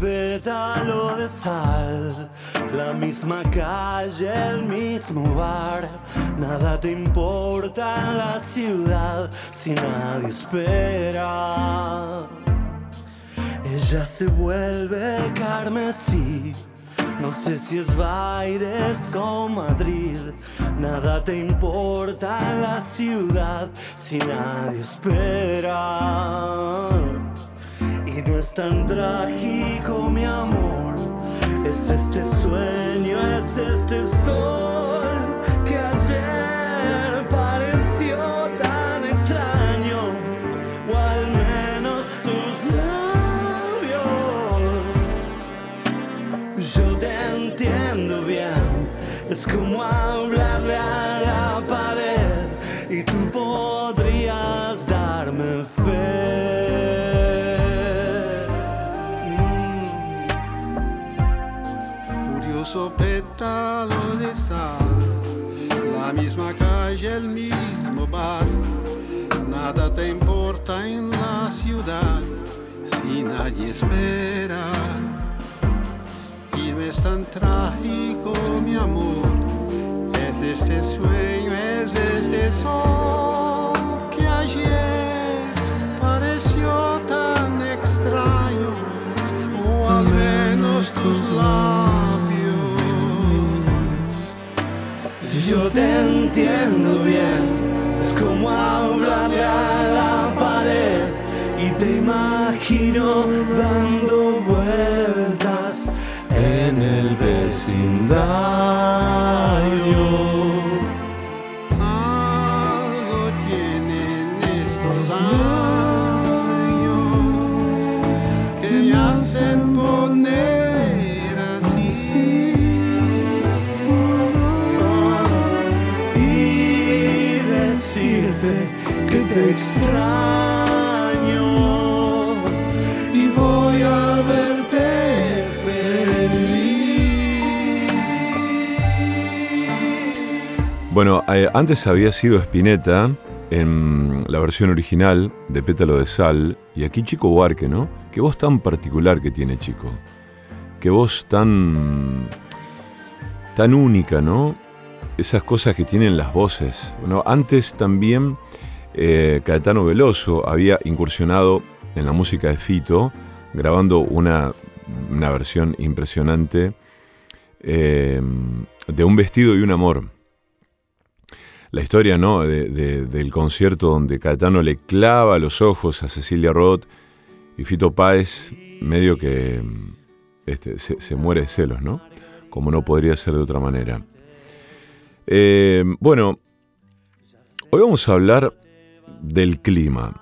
pétalo de sal, la misma calle, el mismo bar, nada te importa en la ciudad si nadie espera. Ella se vuelve carmesí. No sé si es Baires o Madrid, nada te importa en la ciudad si nadie espera. No es tan trágico, mi amor, es este sueño, es este sol tan trágico, mi amor. Es este sueño, es este sol que ayer pareció tan extraño, o al menos tus labios. Yo te entiendo bien, es como hablarle a la pared y te imagino dando vueltas el Bueno, eh, antes había sido Spinetta en la versión original de Pétalo de Sal, y aquí Chico Buarque, ¿no? Qué voz tan particular que tiene Chico. Qué voz tan. tan única, ¿no? Esas cosas que tienen las voces. Bueno, antes también eh, Caetano Veloso había incursionado en la música de Fito, grabando una, una versión impresionante eh, de Un vestido y un amor la historia ¿no? De- de- del concierto donde Caetano le clava los ojos a Cecilia Roth y Fito Páez medio que mm, este, se, muere de celos, ¿no? Como no podría ser de otra manera. Eh, bueno, hoy vamos a hablar del clima.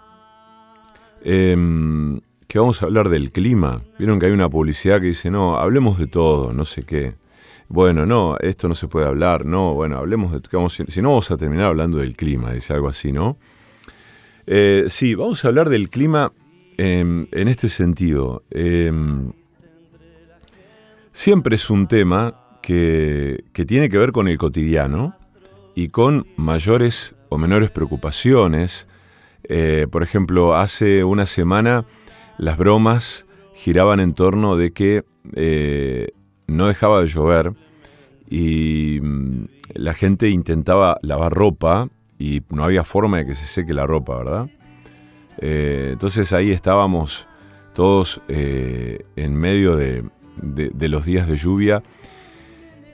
Que vamos a hablar del clima. Vieron que hay una publicidad que dice, no, hablemos de todo, no sé qué. Bueno, no, esto no se puede hablar, no, bueno, hablemos de... vamos- si no, vamos a terminar hablando del clima, dice algo así, ¿no? Eh, sí, vamos a hablar del clima em, en este sentido. Em, siempre es un tema que, que tiene que ver con el cotidiano y con mayores o menores preocupaciones. Eh, por ejemplo, hace una semana las bromas giraban en torno de que eh, no dejaba de llover y mm, la gente intentaba lavar ropa y no había forma de que se seque la ropa, ¿verdad? Eh, entonces ahí estábamos todos eh, en medio de, los días de lluvia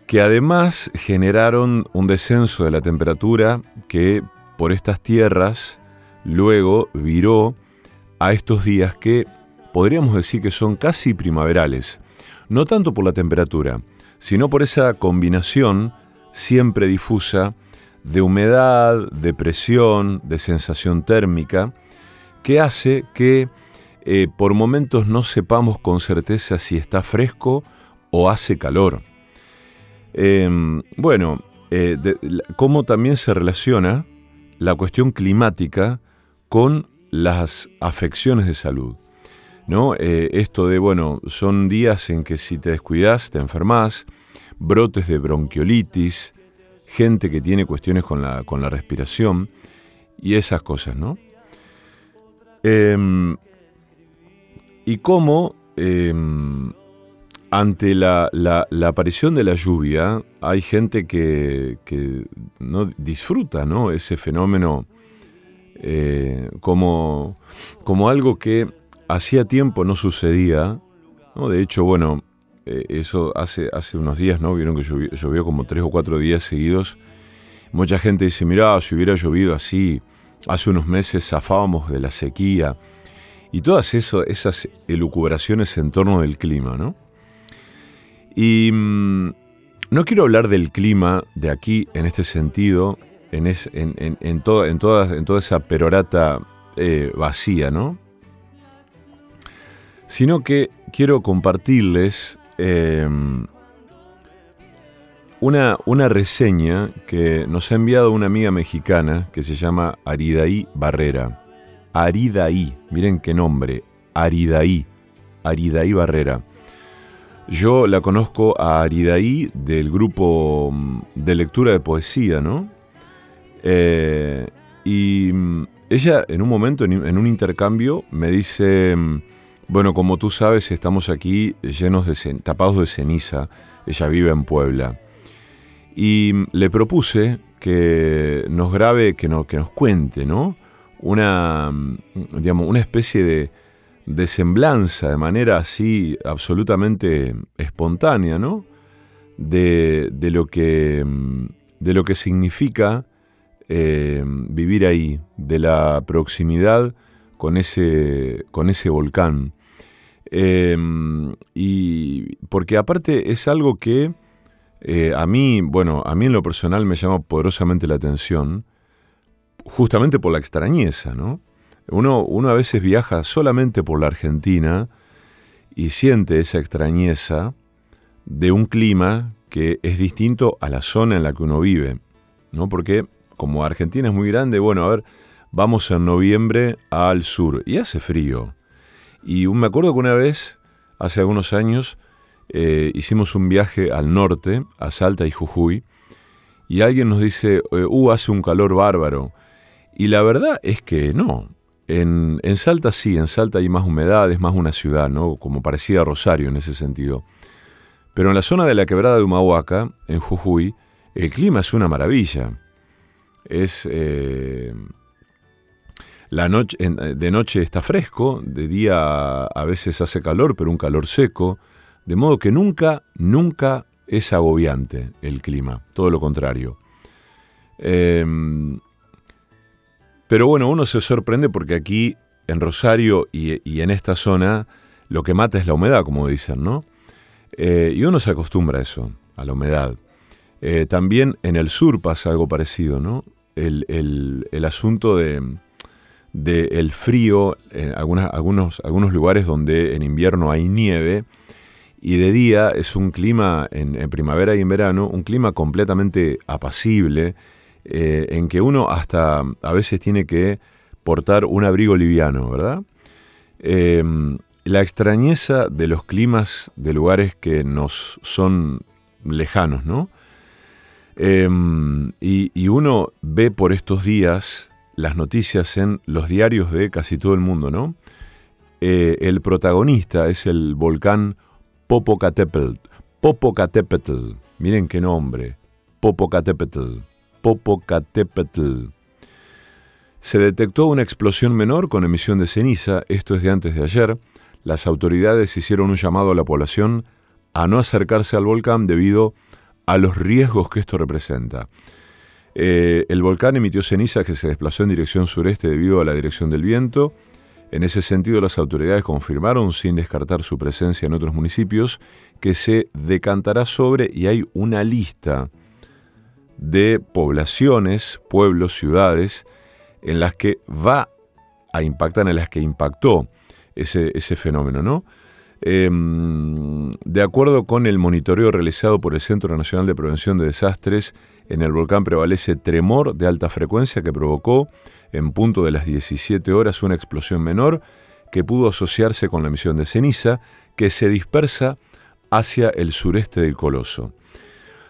que además generaron un descenso de la temperatura que por estas tierras luego viró a estos días que podríamos decir que son casi primaverales, no tanto por la temperatura, sino por esa combinación siempre difusa de humedad, de presión, de sensación térmica, que hace que eh, por momentos no sepamos con certeza si está fresco o hace calor. Eh, bueno, eh, cómo también se relaciona la cuestión climática con las afecciones de salud. ¿No? Eh, esto de, bueno, son días en que si te descuidas te enfermas, brotes de bronquiolitis, gente que tiene cuestiones con la, con la respiración y esas cosas, ¿no? Em, y cómo em, ante la, aparición de la lluvia, hay gente que, no disfruta ¿no? ese fenómeno eh, como, como algo que hacía tiempo no sucedía. ¿no? De hecho, bueno, eh, eso hace, hace unos días, ¿no? Vieron que llovió, como tres o cuatro días seguidos. Mucha gente dice, mirá, si hubiera llovido así, hace unos meses zafábamos de la sequía. Y todas esas elucubraciones en torno del clima, ¿no? Y mm, no quiero hablar del clima de aquí en este sentido, en, en, en, toda, en, en toda esa perorata eh, vacía, ¿no? Sino que quiero compartirles em, una, una, reseña que nos ha enviado una amiga mexicana que se llama Aridaí Barrera. Aridaí, miren qué nombre, Aridaí, Aridaí Barrera. Yo la conozco a Aridaí del grupo mm, de lectura de poesía, ¿no? Eh, y mm, ella en un momento, en un intercambio, me dice, mm, bueno, como tú sabes, estamos aquí llenos de tapados de ceniza. Ella vive en Puebla. Y le propuse que nos grabe, que, que nos cuente, ¿no? Una, digamos, una especie de, de semblanza, de manera así absolutamente espontánea, ¿no? De, lo, que, de lo que significa eh, vivir ahí, de la proximidad con ese, con ese volcán. Eh, y porque aparte es algo que eh, a mí, bueno, a mí en lo personal me llama poderosamente la atención, justamente por la extrañeza, ¿no? Uno, uno a veces viaja solamente por la Argentina y siente esa extrañeza de un clima que es distinto a la zona en la que uno vive, ¿no? Porque como Argentina es muy grande, bueno, a ver, vamos en noviembre al sur y hace frío. Y me acuerdo que una vez, hace algunos años, eh, hicimos un viaje al norte, a Salta y Jujuy, y alguien nos dice, uh, hace un calor bárbaro. Y la verdad es que no, en, Salta sí, en Salta hay más humedad, es más una ciudad, ¿no? Como parecida a Rosario en ese sentido. Pero en la zona de la quebrada de Humahuaca, en Jujuy, el clima es una maravilla. Es. Eh, la noche, de noche está fresco, de día a veces hace calor, pero un calor seco. De modo que nunca, nunca es agobiante el clima, todo lo contrario. Eh, pero bueno, uno se sorprende porque aquí en Rosario y, en esta zona lo que mata es la humedad, como dicen, ¿no? Eh, y uno se acostumbra a eso, a la humedad. Eh, también en el sur pasa algo parecido, ¿no? El, asunto de, el frío, en algunos, algunos lugares donde en invierno hay nieve, y de día es un clima, en, en primavera y en verano, un clima completamente apacible, eh, en que uno hasta a veces tiene que portar un abrigo liviano, ¿verdad? Em, la extrañeza de los climas de lugares que nos son lejanos, ¿no? Em, y, uno ve por estos días las noticias en los diarios de casi todo el mundo, ¿no? Eh, el protagonista es el volcán Popocatépetl. Popocatépetl, miren qué nombre, Popocatépetl. Popocatépetl. Se detectó una explosión menor con emisión de ceniza, esto es de antes de ayer. Las autoridades hicieron un llamado a la población a no acercarse al volcán debido a los riesgos que esto representa. Eh, el volcán emitió ceniza que se desplazó en dirección sureste debido a la dirección del viento. En ese sentido, las autoridades confirmaron, sin descartar su presencia en otros municipios, que se decantará sobre y hay una lista de poblaciones, pueblos, ciudades, en las que va a impactar, en las que impactó ese, ese fenómeno, ¿no? Em, de acuerdo con el monitoreo realizado por el Centro Nacional de Prevención de Desastres, en el volcán prevalece tremor de alta frecuencia que provocó en punto de las 17 horas una explosión menor que pudo asociarse con la emisión de ceniza que se dispersa hacia el sureste del coloso.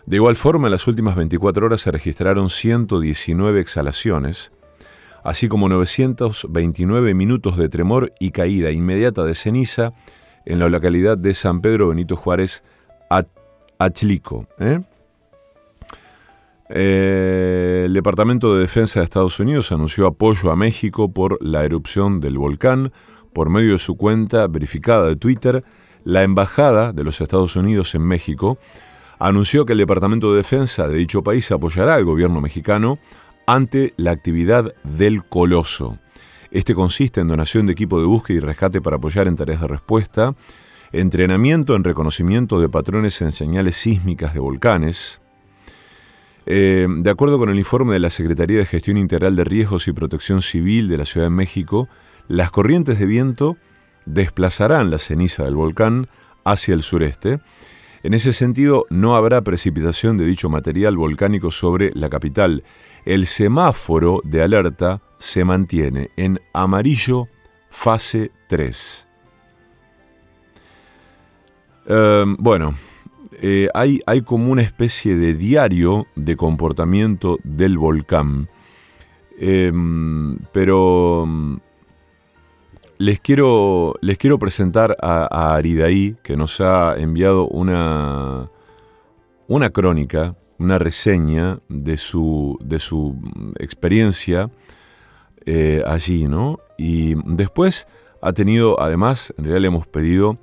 De igual forma, en las últimas 24 horas se registraron 119 exhalaciones, así como 929 minutos de tremor y caída inmediata de ceniza en la localidad de San Pedro Benito Juárez, Achlico. ¿eh? Eh, el Departamento de Defensa de Estados Unidos anunció apoyo a México por la erupción del volcán por medio de su cuenta verificada de Twitter. La Embajada de los Estados Unidos en México anunció que el Departamento de Defensa de dicho país apoyará al gobierno mexicano ante la actividad del Coloso. Este consiste en donación de equipo de búsqueda y rescate para apoyar en tareas de respuesta, entrenamiento en reconocimiento de patrones en señales sísmicas de volcanes, eh, de acuerdo con el informe de la Secretaría de Gestión Integral de Riesgos y Protección Civil de la Ciudad de México, las corrientes de viento desplazarán la ceniza del volcán hacia el sureste. En ese sentido, no habrá precipitación de dicho material volcánico sobre la capital. El semáforo de alerta se mantiene en amarillo fase 3. Em, bueno, eh, hay, como una especie de diario de comportamiento del volcán. Em, pero mm, les quiero, les quiero presentar a, Aridaí, que nos ha enviado una, una crónica, una reseña de su, de su experiencia eh, allí, ¿no? Y después ha tenido, además, en realidad le hemos pedido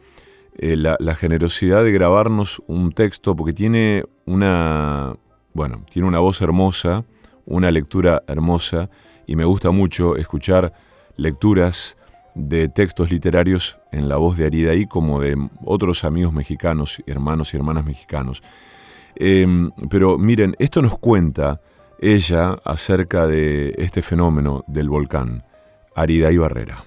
eh, la, generosidad de grabarnos un texto porque tiene una, bueno, tiene una voz hermosa, una lectura hermosa y me gusta mucho escuchar lecturas de textos literarios en la voz de Aridaí como de otros amigos mexicanos, hermanos y hermanas mexicanos. Em, pero miren, esto nos cuenta ella acerca de este fenómeno del volcán, Aridaí Barrera.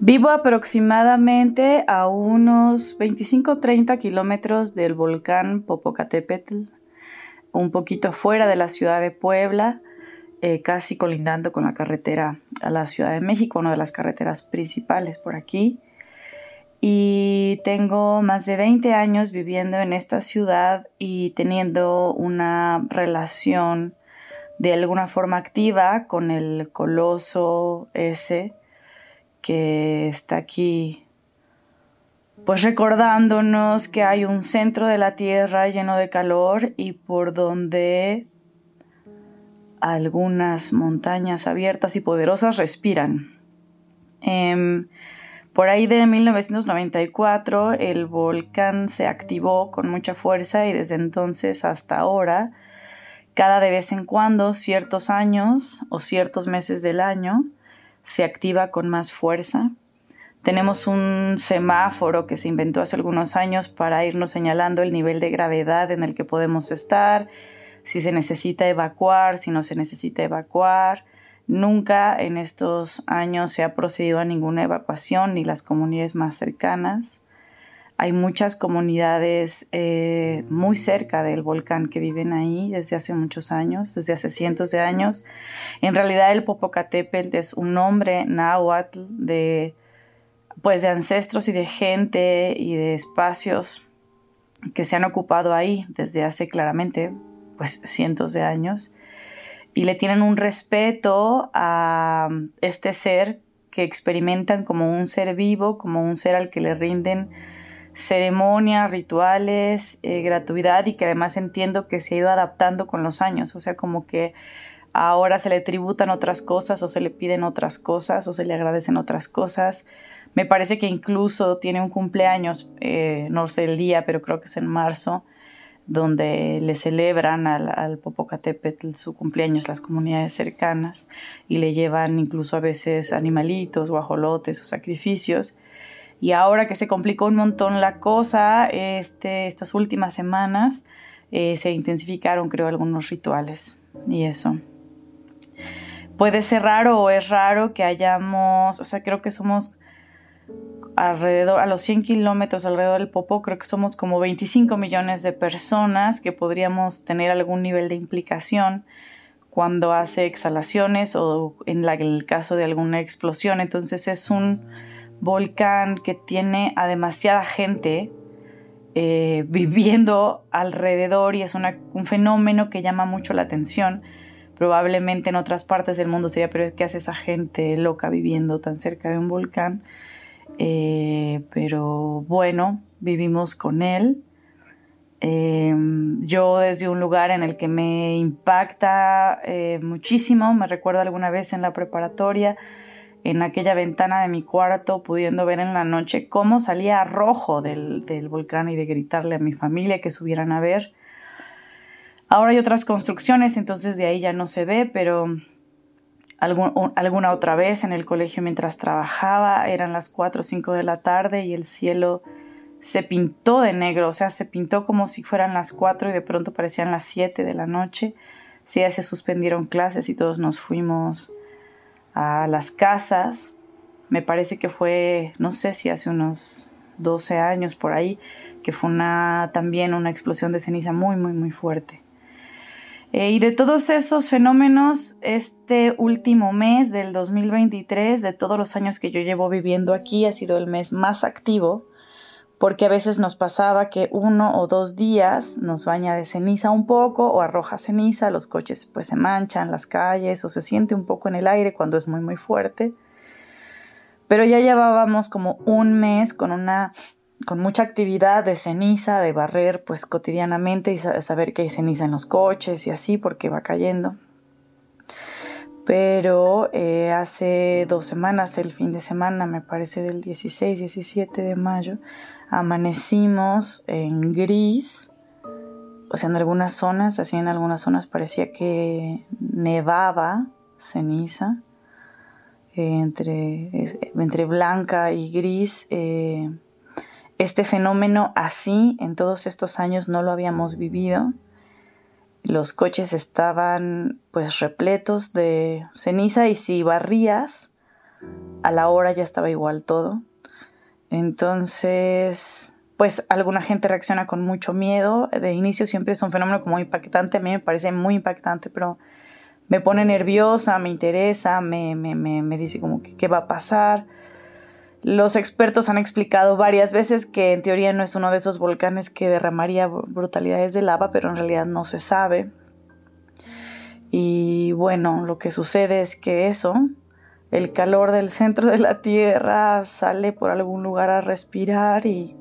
Vivo aproximadamente a unos 25-30 kilómetros del volcán Popocatépetl, un poquito fuera de la ciudad de Puebla, eh, casi colindando con la carretera a la Ciudad de México, una de las carreteras principales por aquí. Y tengo más de 20 años viviendo en esta ciudad y teniendo una relación de alguna forma activa con el coloso ese que está aquí, pues recordándonos que hay un centro de la Tierra lleno de calor y por donde algunas montañas abiertas y poderosas respiran. Em, por ahí de 1994 el volcán se activó con mucha fuerza y desde entonces hasta ahora, cada de vez en cuando, ciertos años o ciertos meses del año, se activa con más fuerza. Tenemos un semáforo que se inventó hace algunos años para irnos señalando el nivel de gravedad en el que podemos estar, si se necesita evacuar, si no se necesita evacuar. Nunca en estos años se ha procedido a ninguna evacuación ni las comunidades más cercanas. Hay muchas comunidades eh, muy cerca del volcán que viven ahí desde hace muchos años, desde hace cientos de años. En realidad el Popocatépetl es un nombre náhuatl de, pues, de ancestros y de gente y de espacios que se han ocupado ahí desde hace claramente pues cientos de años y le tienen un respeto a este ser que experimentan como un ser vivo, como un ser al que le rinden ceremonias, rituales, eh, gratuidad y que además entiendo que se ha ido adaptando con los años, o sea, como que ahora se le tributan otras cosas o se le piden otras cosas o se le agradecen otras cosas. Me parece que incluso tiene un cumpleaños, eh, no sé el día, pero creo que es en marzo, donde le celebran al, al, Popocatépetl su cumpleaños las comunidades cercanas y le llevan incluso a veces animalitos, guajolotes o sacrificios. Y ahora que se complicó un montón la cosa, este, estas últimas semanas eh, se intensificaron, creo, algunos rituales y eso. Puede ser raro o es raro que hayamos, o sea, creo que somos alrededor, a los 100 kilómetros alrededor del Popo, creo que somos como 25 millones de personas que podríamos tener algún nivel de implicación cuando hace exhalaciones o en el caso de alguna explosión. Entonces es un volcán que tiene a demasiada gente eh, viviendo alrededor y es un fenómeno que llama mucho la atención probablemente en otras partes del mundo sería, pero ¿qué hace esa gente loca viviendo tan cerca de un volcán? Eh, pero bueno, vivimos con él. Em, yo desde un lugar en el que me impacta eh, muchísimo, me recuerdo alguna vez en la preparatoria, en aquella ventana de mi cuarto, pudiendo ver en la noche cómo salía rojo del, del volcán y de gritarle a mi familia que subieran a ver. Ahora hay otras construcciones, entonces de ahí ya no se ve, pero alguna otra vez en el colegio mientras trabajaba, eran las 4 o 5 de la tarde y el cielo se pintó de negro, o sea, se pintó como si fueran las 4 y de pronto parecían las 7 de la noche. Sí, ya se suspendieron clases y todos nos fuimos a las casas. Me parece que fue, no sé si hace unos 12 años por ahí, que fue una, también una explosión de ceniza muy, muy, muy fuerte. Eh, y de todos esos fenómenos, este último mes del 2023, de todos los años que yo llevo viviendo aquí, ha sido el mes más activo, porque a veces nos pasaba que uno o dos días nos baña de ceniza un poco o arroja ceniza, los coches pues se manchan, las calles o se siente un poco en el aire cuando es muy muy fuerte. Pero ya llevábamos como un mes con una con mucha actividad de ceniza, de barrer pues cotidianamente y saber que hay ceniza en los coches y así porque va cayendo. Pero eh, hace dos semanas, el fin de semana, me parece del 16, 17 de mayo, amanecimos en gris. O sea, en algunas zonas, así en algunas zonas parecía que nevaba ceniza. entre, entre blanca y gris. Eh, este fenómeno así en todos estos años no lo habíamos vivido. Los coches estaban pues repletos de ceniza y si barrías, a la hora ya estaba igual todo. Entonces, pues alguna gente reacciona con mucho miedo. De inicio siempre es un fenómeno como impactante, a mí me parece muy impactante, pero me pone nerviosa, me interesa, me, me, me, me dice como que qué va a pasar. Los expertos han explicado varias veces que en teoría no es uno de esos volcanes que derramaría brutalidades de lava, pero en realidad no se sabe. Y bueno, lo que sucede es que eso, el calor del centro de la Tierra sale por algún lugar a respirar y,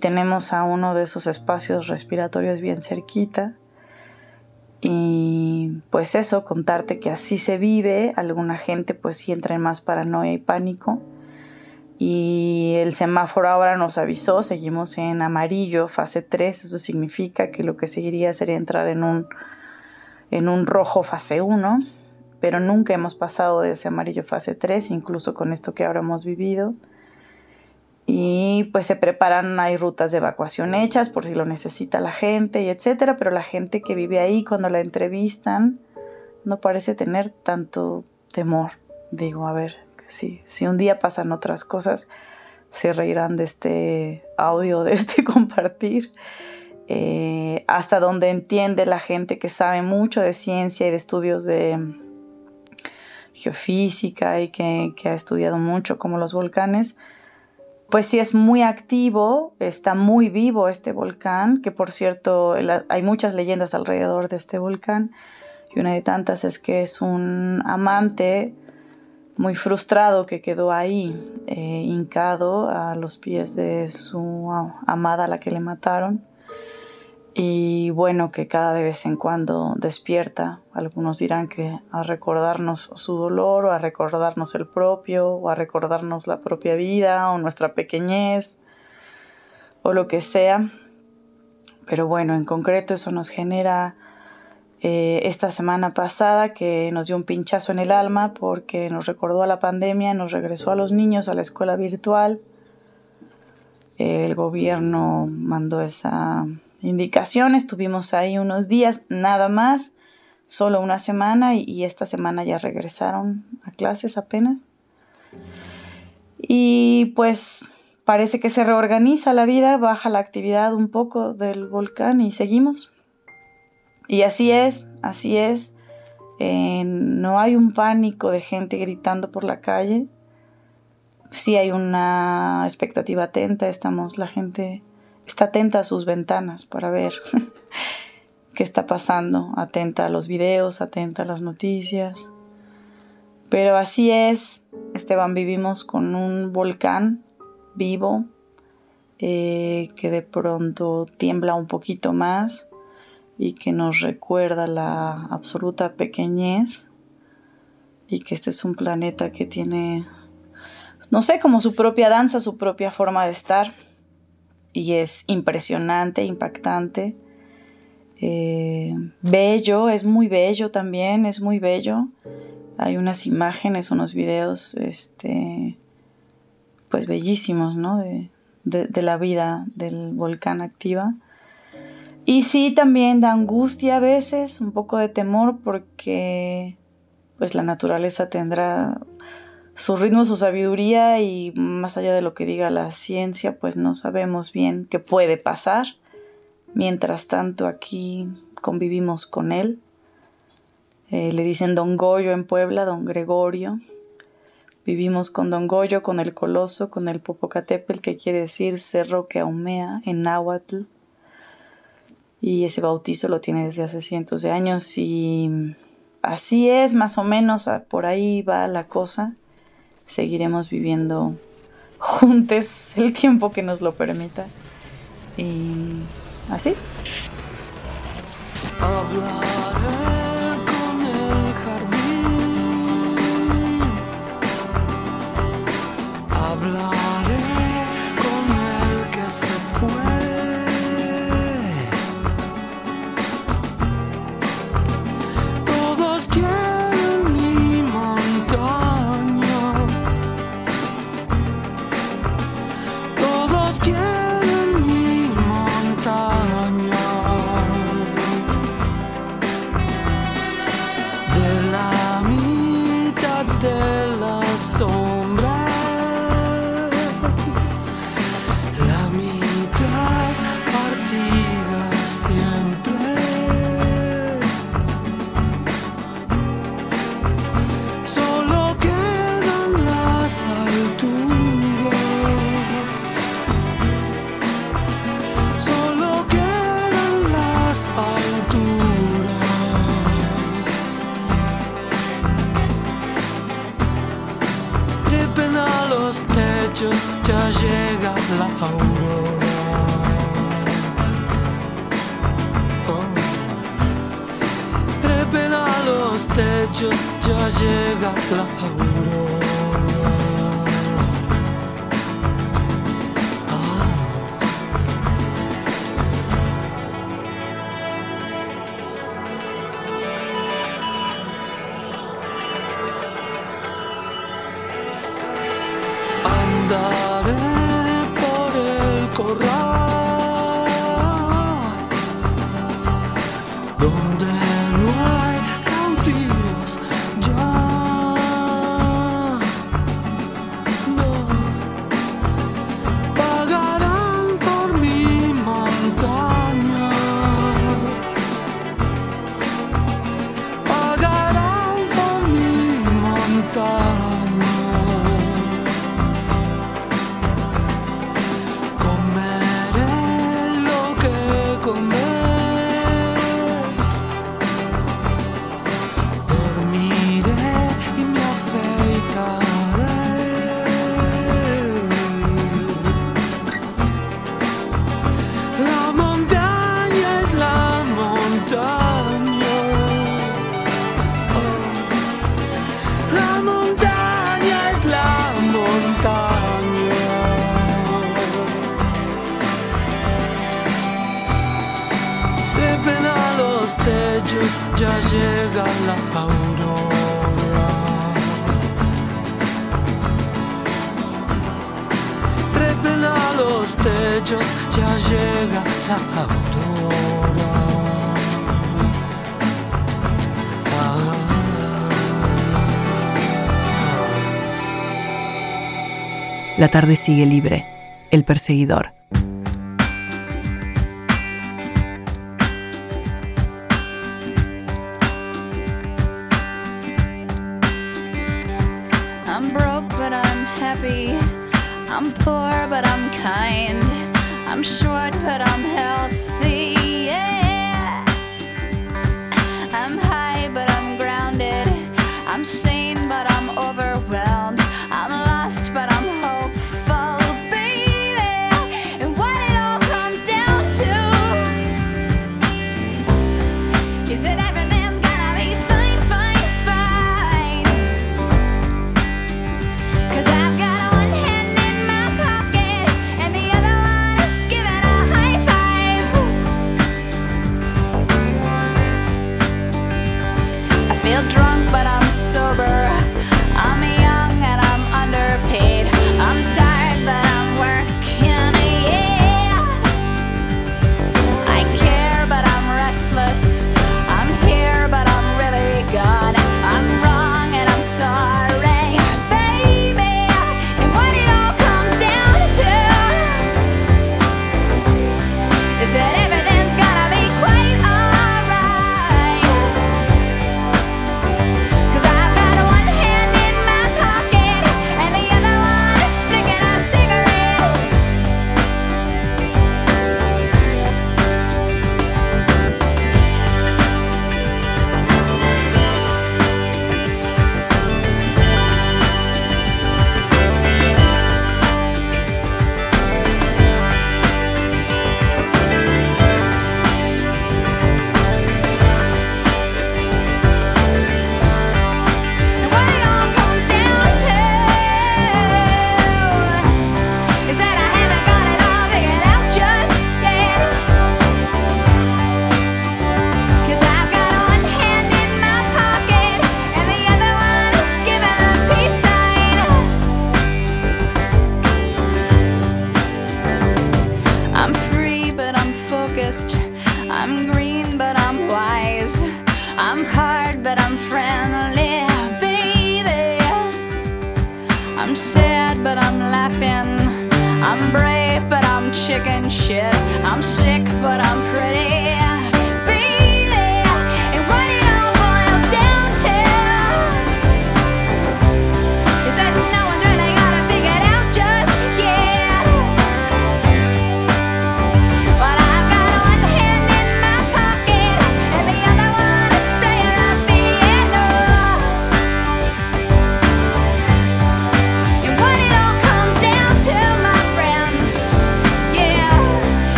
tenemos a uno de esos espacios respiratorios bien cerquita. Y pues eso, contarte que así se vive, alguna gente pues sí entra en más paranoia y pánico y el semáforo ahora nos avisó, seguimos en amarillo, fase 3, eso significa que lo que seguiría sería entrar en un, en un rojo fase 1, pero nunca hemos pasado de ese amarillo fase 3, incluso con esto que ahora hemos vivido. Y pues se preparan, hay rutas de evacuación hechas por si lo necesita la gente y etcétera, pero la gente que vive ahí cuando la entrevistan no parece tener tanto temor. Digo, a ver, si, un día pasan otras cosas, se reirán de este audio, de este compartir. Eh, hasta donde entiende la gente que sabe mucho de ciencia y de estudios de geofísica y que, ha estudiado mucho como los volcanes, pues sí es muy activo, está muy vivo este volcán, que por cierto hay muchas leyendas alrededor de este volcán y una de tantas es que es un amante muy frustrado que quedó ahí, eh, hincado a los pies de su amada la que le mataron. Y bueno, que cada de vez en cuando despierta. Algunos dirán que a recordarnos su dolor o a recordarnos el propio o a recordarnos la propia vida o nuestra pequeñez o lo que sea. Pero bueno, en concreto eso nos genera eh, esta semana pasada que nos dio un pinchazo en el alma porque nos recordó a la pandemia, nos regresó a los niños a la escuela virtual. El gobierno mandó esa indicación, estuvimos ahí unos días, nada más, solo una semana y, esta semana ya regresaron a clases apenas. Y pues parece que se reorganiza la vida, baja la actividad un poco del volcán y seguimos. Y así es, así es. Eh, no hay un pánico de gente gritando por la calle. Sí hay una expectativa atenta, estamos, la gente está atenta a sus ventanas para ver qué está pasando, atenta a los videos, atenta a las noticias. Pero así es, Esteban, vivimos con un volcán vivo eh, que de pronto tiembla un poquito más y que nos recuerda la absoluta pequeñez y que este es un planeta que tiene, no sé, como su propia danza, su propia forma de estar y es impresionante, impactante, eh, bello, es muy bello también, es muy bello. Hay unas imágenes, unos videos, este, pues bellísimos, ¿no? De, de, la vida del volcán activa. Y sí, también da angustia a veces, un poco de temor, porque pues la naturaleza tendrá su ritmo, su sabiduría y más allá de lo que diga la ciencia, pues no sabemos bien qué puede pasar. Mientras tanto aquí convivimos con él. Eh, le dicen Don Goyo en Puebla, Don Gregorio. Vivimos con Don Goyo, con el Coloso, con el Popocatépetl, que quiere decir cerro que ahumea en náhuatl. Y ese bautizo lo tiene desde hace cientos de años y así es, más o menos, por ahí va la cosa. Seguiremos viviendo juntos el tiempo que nos lo permita. Y así. Ya llega la aurora. Oh. A los techos, ya llega la aurora. Tarde sigue libre. El perseguidor. I'm short, but I'm healthy. Yeah.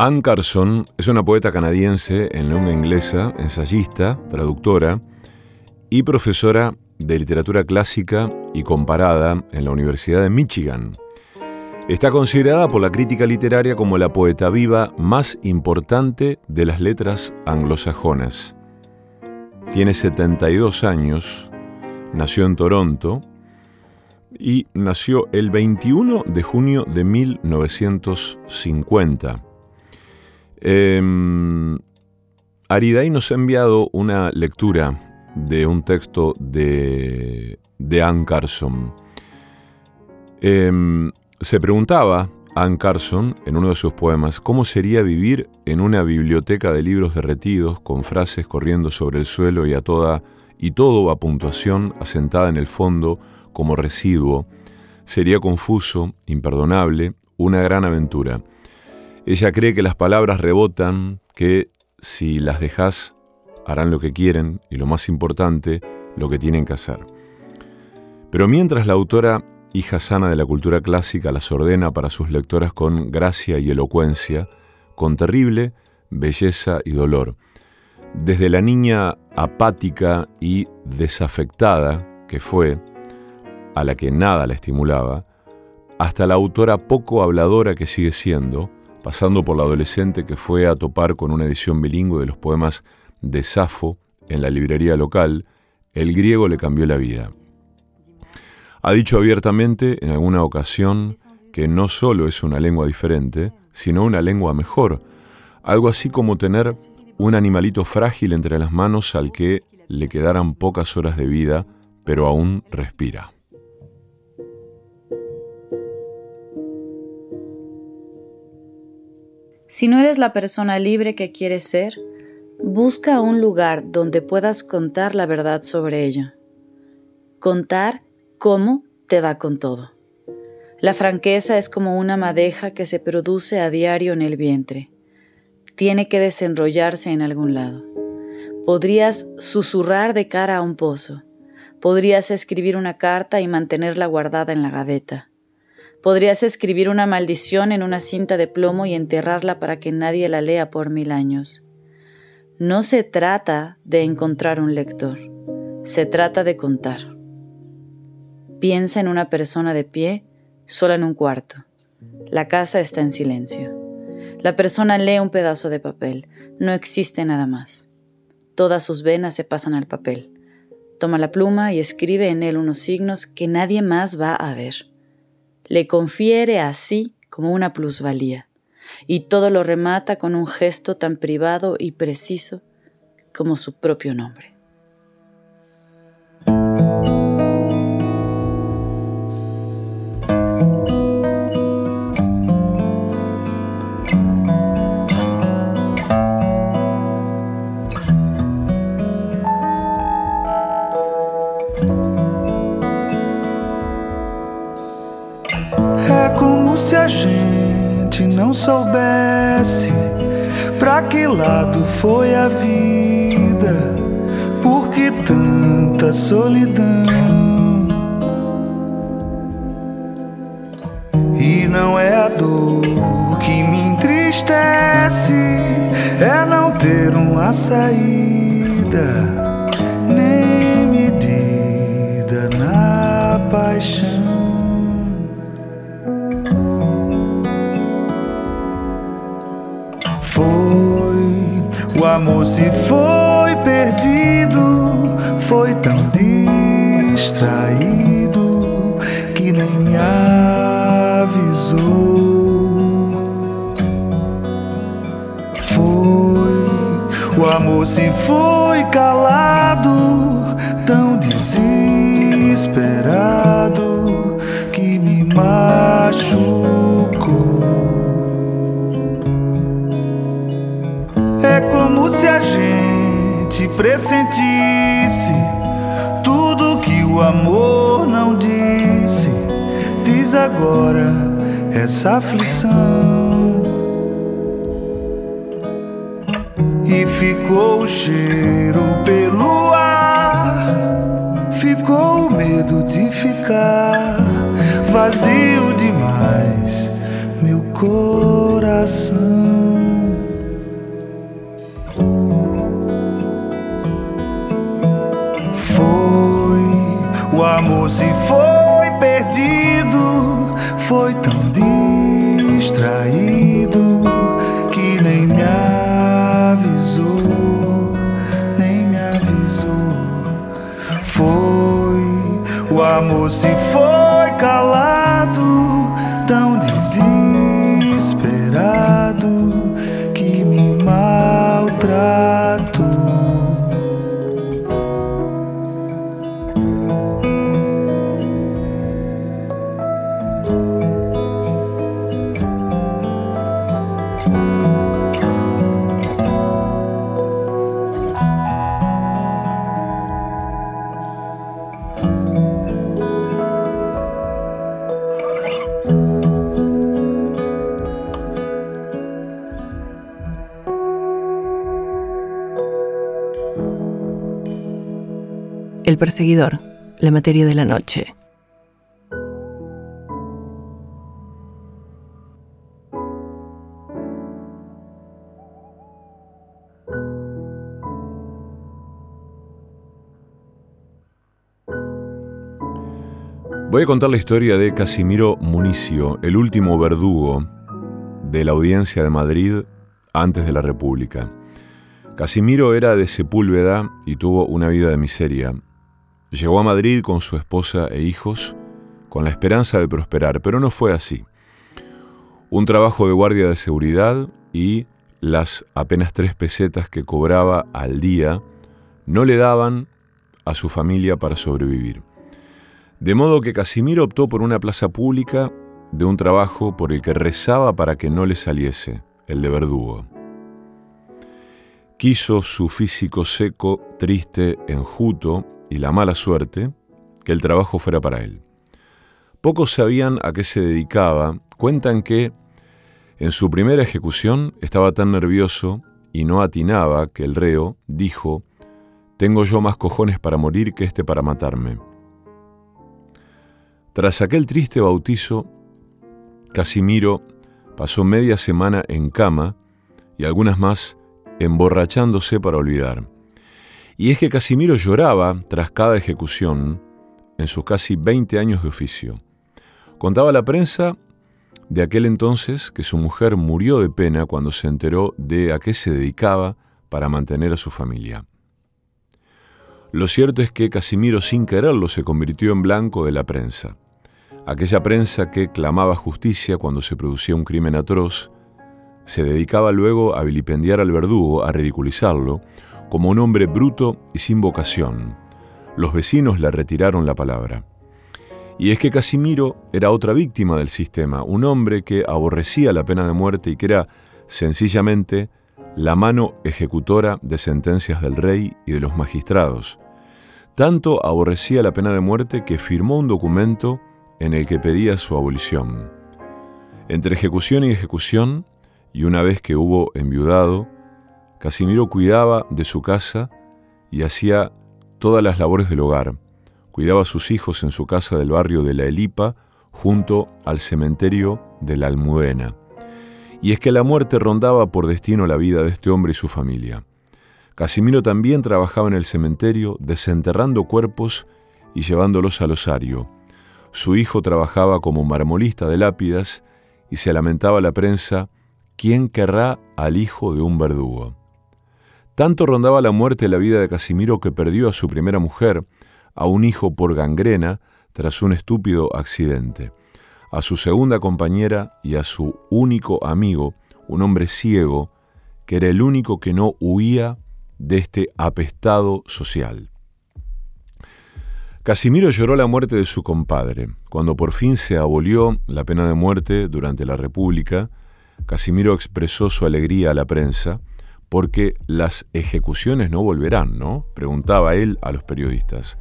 Ann Carson es una poeta canadiense en lengua inglesa, ensayista, traductora y profesora de literatura clásica y comparada en la Universidad de Michigan. Está considerada por la crítica literaria como la poeta viva más importante de las letras anglosajonas. Tiene 72 años, nació en Toronto y nació el 21 de junio de 1950. Eh, Ariday nos ha enviado una lectura de un texto de, de Ann Carson. Em, se preguntaba Ann Carson en uno de sus poemas cómo sería vivir en una biblioteca de libros derretidos con frases corriendo sobre el suelo y a toda y todo a puntuación asentada en el fondo como residuo. Sería confuso, imperdonable, una gran aventura. Ella cree que las palabras rebotan, que si las dejas harán lo que quieren y lo más importante, lo que tienen que hacer. Pero mientras la autora, hija sana de la cultura clásica, las ordena para sus lectoras con gracia y elocuencia, con terrible belleza y dolor. Desde la niña apática y desafectada que fue, a la que nada la estimulaba, hasta la autora poco habladora que sigue siendo, pasando por la adolescente que fue a topar con una edición bilingüe de los poemas de Safo en la librería local, el griego le cambió la vida. Ha dicho abiertamente en alguna ocasión que no solo es una lengua diferente, sino una lengua mejor, algo así como tener un animalito frágil entre las manos al que le quedaran pocas horas de vida, pero aún respira. Si no eres la persona libre que quieres ser, busca un lugar donde puedas contar la verdad sobre ello. Contar cómo te va con todo. La franqueza es como una madeja que se produce a diario en el vientre. Tiene que desenrollarse en algún lado. Podrías susurrar de cara a un pozo. Podrías escribir una carta y mantenerla guardada en la gaveta. Podrías escribir una maldición en una cinta de plomo y enterrarla para que nadie la lea por mil años. No se trata de encontrar un lector, se trata de contar. Piensa en una persona de pie, sola en un cuarto. La casa está en silencio. La persona lee un pedazo de papel, no existe nada más. Todas sus venas se pasan al papel. Toma la pluma y escribe en él unos signos que nadie más va a ver le confiere así como una plusvalía, y todo lo remata con un gesto tan privado y preciso como su propio nombre. Se a gente não soubesse pra que lado foi a vida, por que tanta solidão. E não é a dor que me entristece, é não ter uma saída, amor se foi perdido, foi tão distraído que nem me avisou. Foi o amor se foi calado, pressentisse tudo que o amor não disse. Diz agora essa aflição. E ficou o cheiro pelo ar, ficou o medo de ficar vazio demais, meu coração. O amor se foi perdido, foi tão distraído Perseguidor, la materia de la noche. Voy a contar la historia de Casimiro Municio, el último verdugo de la audiencia de Madrid antes de la República. Casimiro era de Sepúlveda y tuvo una vida de miseria. Llegó a Madrid con su esposa e hijos con la esperanza de prosperar, pero no fue así. Un trabajo de guardia de seguridad y las apenas tres pesetas que cobraba al día no le daban a su familia para sobrevivir. De modo que Casimiro optó por una plaza pública de un trabajo por el que rezaba para que no le saliese, el de verdugo. Quiso su físico seco, triste, enjuto y la mala suerte que el trabajo fuera para él. Pocos sabían a qué se dedicaba, cuentan que en su primera ejecución estaba tan nervioso y no atinaba que el reo dijo, tengo yo más cojones para morir que este para matarme. Tras aquel triste bautizo, Casimiro pasó media semana en cama y algunas más emborrachándose para olvidar. Y es que Casimiro lloraba tras cada ejecución en sus casi 20 años de oficio. Contaba la prensa de aquel entonces que su mujer murió de pena cuando se enteró de a qué se dedicaba para mantener a su familia. Lo cierto es que Casimiro sin quererlo se convirtió en blanco de la prensa. Aquella prensa que clamaba justicia cuando se producía un crimen atroz, se dedicaba luego a vilipendiar al verdugo, a ridiculizarlo, como un hombre bruto y sin vocación. Los vecinos le retiraron la palabra. Y es que Casimiro era otra víctima del sistema, un hombre que aborrecía la pena de muerte y que era sencillamente la mano ejecutora de sentencias del rey y de los magistrados. Tanto aborrecía la pena de muerte que firmó un documento en el que pedía su abolición. Entre ejecución y ejecución, y una vez que hubo enviudado, Casimiro cuidaba de su casa y hacía todas las labores del hogar. Cuidaba a sus hijos en su casa del barrio de La Elipa, junto al cementerio de la Almudena. Y es que la muerte rondaba por destino la vida de este hombre y su familia. Casimiro también trabajaba en el cementerio, desenterrando cuerpos y llevándolos al osario. Su hijo trabajaba como marmolista de lápidas y se lamentaba la prensa, ¿quién querrá al hijo de un verdugo? Tanto rondaba la muerte la vida de Casimiro que perdió a su primera mujer, a un hijo por gangrena, tras un estúpido accidente, a su segunda compañera y a su único amigo, un hombre ciego, que era el único que no huía de este apestado social. Casimiro lloró la muerte de su compadre. Cuando por fin se abolió la pena de muerte durante la República, Casimiro expresó su alegría a la prensa porque las ejecuciones no volverán, ¿no? Preguntaba él a los periodistas.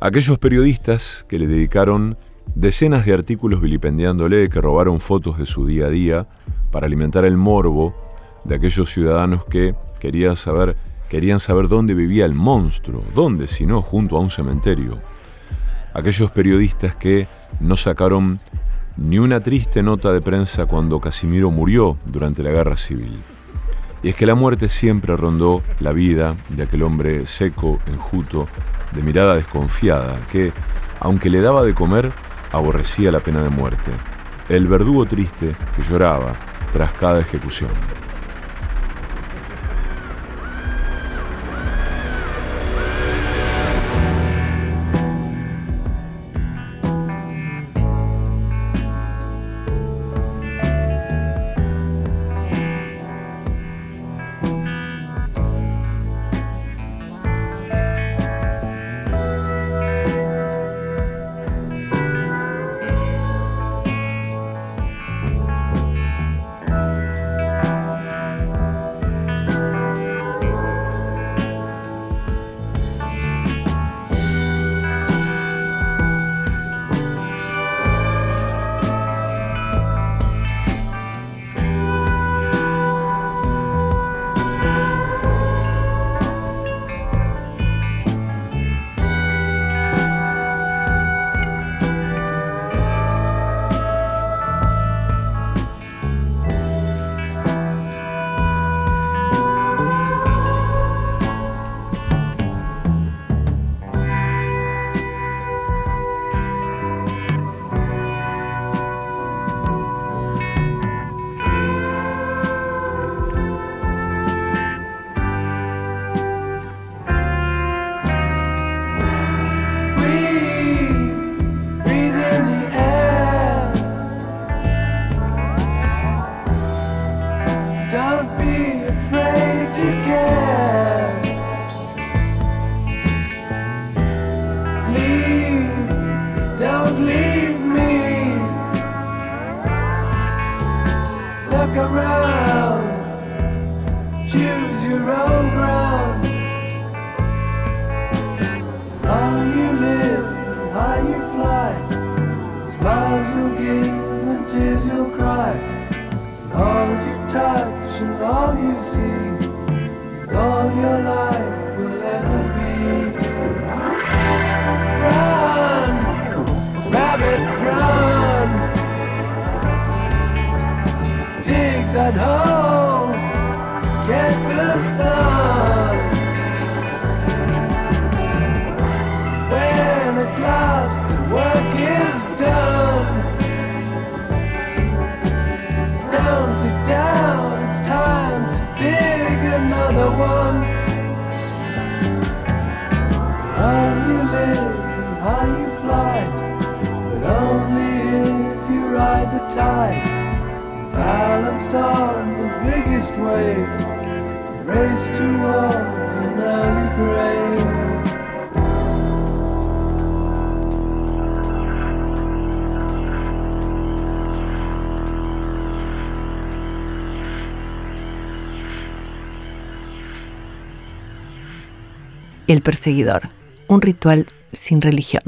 Aquellos periodistas que le dedicaron decenas de artículos vilipendiándole, que robaron fotos de su día a día para alimentar el morbo de aquellos ciudadanos que querían saber, querían saber dónde vivía el monstruo, dónde, si no, junto a un cementerio. Aquellos periodistas que no sacaron ni una triste nota de prensa cuando Casimiro murió durante la guerra civil. Y es que la muerte siempre rondó la vida de aquel hombre seco, enjuto, de mirada desconfiada, que, aunque le daba de comer, aborrecía la pena de muerte. El verdugo triste que lloraba tras cada ejecución. your life will ever be. Run, rabbit, run. Dig that hole. El perseguidor, un ritual sin religión.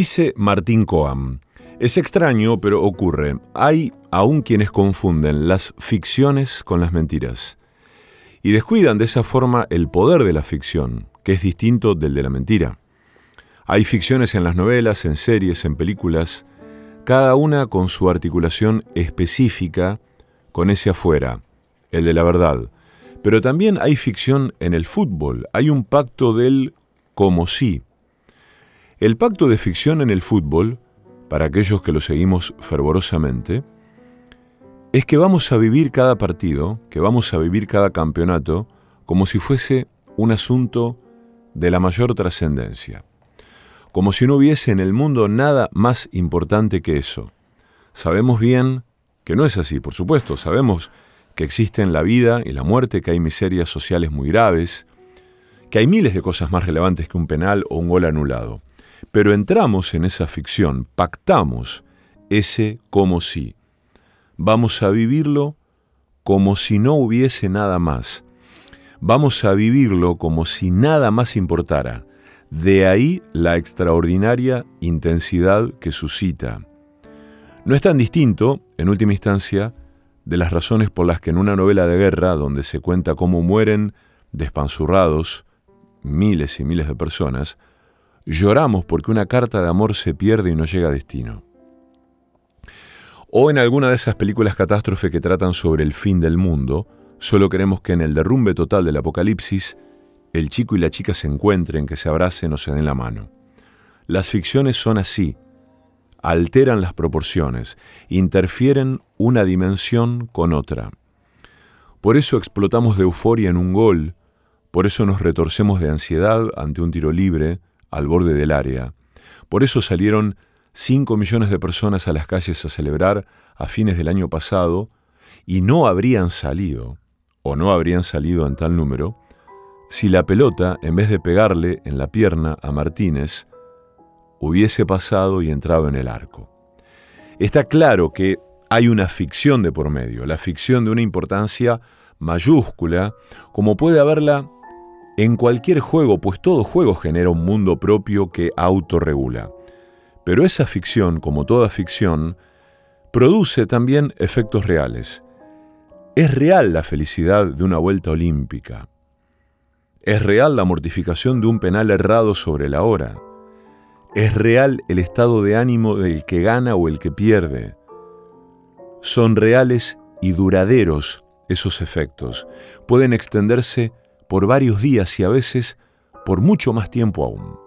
Dice Martín Coam, es extraño, pero ocurre. Hay aún quienes confunden las ficciones con las mentiras y descuidan de esa forma el poder de la ficción, que es distinto del de la mentira. Hay ficciones en las novelas, en series, en películas, cada una con su articulación específica con ese afuera, el de la verdad. Pero también hay ficción en el fútbol, hay un pacto del como si. El pacto de ficción en el fútbol, para aquellos que lo seguimos fervorosamente, es que vamos a vivir cada partido, que vamos a vivir cada campeonato, como si fuese un asunto de la mayor trascendencia, como si no hubiese en el mundo nada más importante que eso. Sabemos bien que no es así, por supuesto, sabemos que existen la vida y la muerte, que hay miserias sociales muy graves, que hay miles de cosas más relevantes que un penal o un gol anulado. Pero entramos en esa ficción, pactamos ese como si. Vamos a vivirlo como si no hubiese nada más. Vamos a vivirlo como si nada más importara. De ahí la extraordinaria intensidad que suscita. No es tan distinto, en última instancia, de las razones por las que en una novela de guerra, donde se cuenta cómo mueren despanzurrados miles y miles de personas, lloramos porque una carta de amor se pierde y no llega a destino. O en alguna de esas películas catástrofe que tratan sobre el fin del mundo, solo queremos que en el derrumbe total del apocalipsis, el chico y la chica se encuentren, que se abracen o se den la mano. Las ficciones son así, alteran las proporciones, interfieren una dimensión con otra. Por eso explotamos de euforia en un gol, por eso nos retorcemos de ansiedad ante un tiro libre, al borde del área. Por eso salieron 5 millones de personas a las calles a celebrar a fines del año pasado y no habrían salido, o no habrían salido en tal número, si la pelota, en vez de pegarle en la pierna a Martínez, hubiese pasado y entrado en el arco. Está claro que hay una ficción de por medio, la ficción de una importancia mayúscula, como puede haberla en cualquier juego, pues todo juego genera un mundo propio que autorregula. Pero esa ficción, como toda ficción, produce también efectos reales. Es real la felicidad de una vuelta olímpica. Es real la mortificación de un penal errado sobre la hora. Es real el estado de ánimo del que gana o el que pierde. Son reales y duraderos esos efectos. Pueden extenderse por varios días y a veces por mucho más tiempo aún.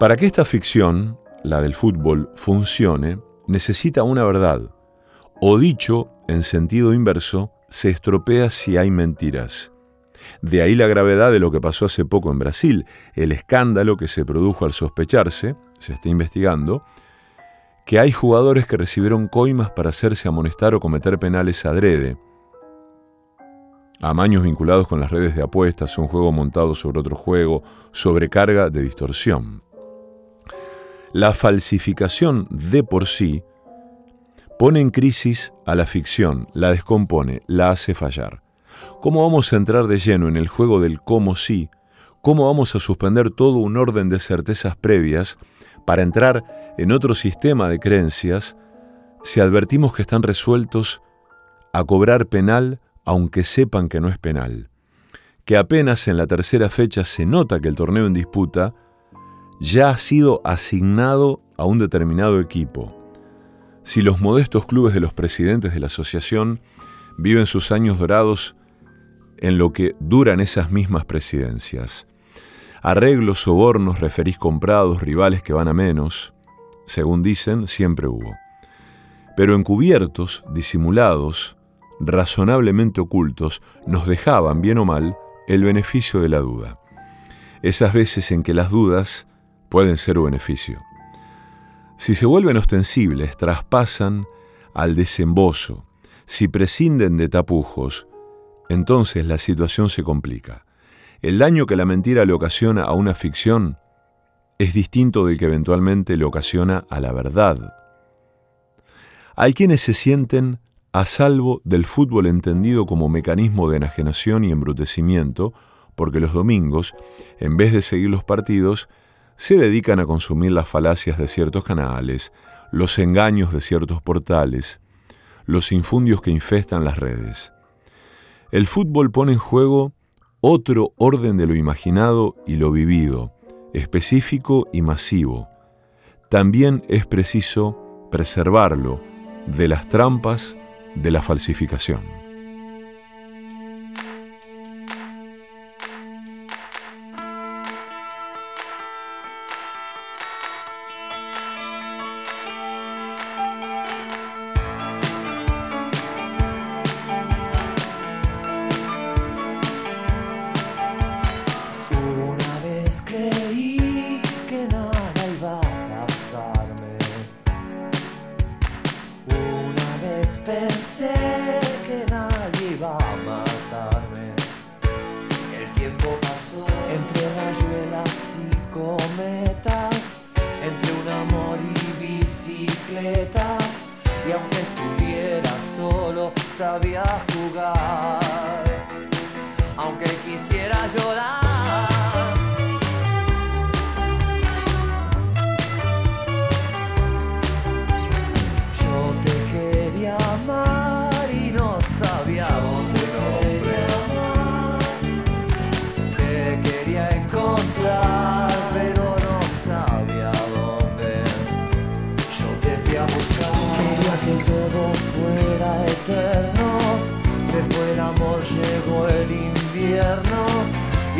Para que esta ficción, la del fútbol, funcione, necesita una verdad, o dicho en sentido inverso, se estropea si hay mentiras. De ahí la gravedad de lo que pasó hace poco en Brasil, el escándalo que se produjo al sospecharse, se está investigando, que hay jugadores que recibieron coimas para hacerse amonestar o cometer penales adrede, amaños vinculados con las redes de apuestas, un juego montado sobre otro juego, sobrecarga de distorsión. La falsificación de por sí pone en crisis a la ficción, la descompone, la hace fallar. ¿Cómo vamos a entrar de lleno en el juego del cómo sí? ¿Cómo vamos a suspender todo un orden de certezas previas para entrar en otro sistema de creencias si advertimos que están resueltos a cobrar penal aunque sepan que no es penal, que apenas en la tercera fecha se nota que el torneo en disputa ya ha sido asignado a un determinado equipo. Si los modestos clubes de los presidentes de la asociación viven sus años dorados en lo que duran esas mismas presidencias. Arreglos, sobornos, referís comprados, rivales que van a menos, según dicen, siempre hubo. Pero encubiertos, disimulados, razonablemente ocultos, nos dejaban, bien o mal, el beneficio de la duda. Esas veces en que las dudas pueden ser un beneficio. Si se vuelven ostensibles, traspasan al desembozo, si prescinden de tapujos, entonces la situación se complica. El daño que la mentira le ocasiona a una ficción es distinto del que eventualmente le ocasiona a la verdad. Hay quienes se sienten a salvo del fútbol entendido como mecanismo de enajenación y embrutecimiento, porque los domingos, en vez de seguir los partidos, se dedican a consumir las falacias de ciertos canales, los engaños de ciertos portales, los infundios que infestan las redes. El fútbol pone en juego otro orden de lo imaginado y lo vivido, específico y masivo. También es preciso preservarlo de las trampas de la falsificación.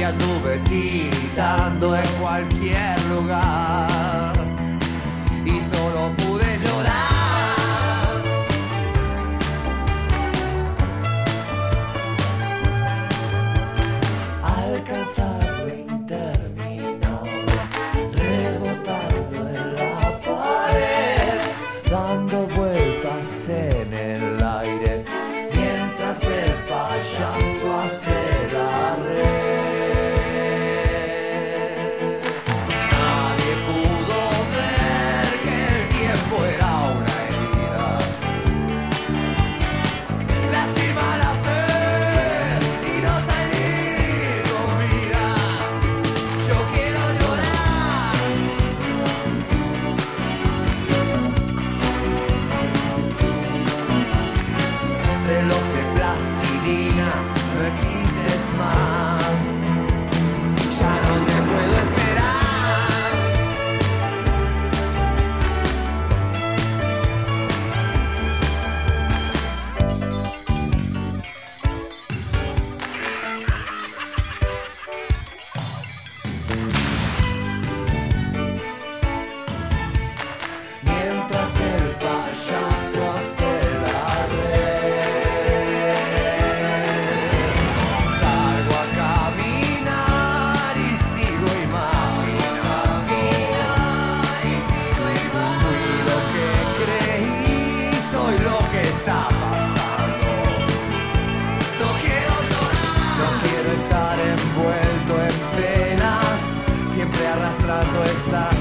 Yo lo quiero ver jugar.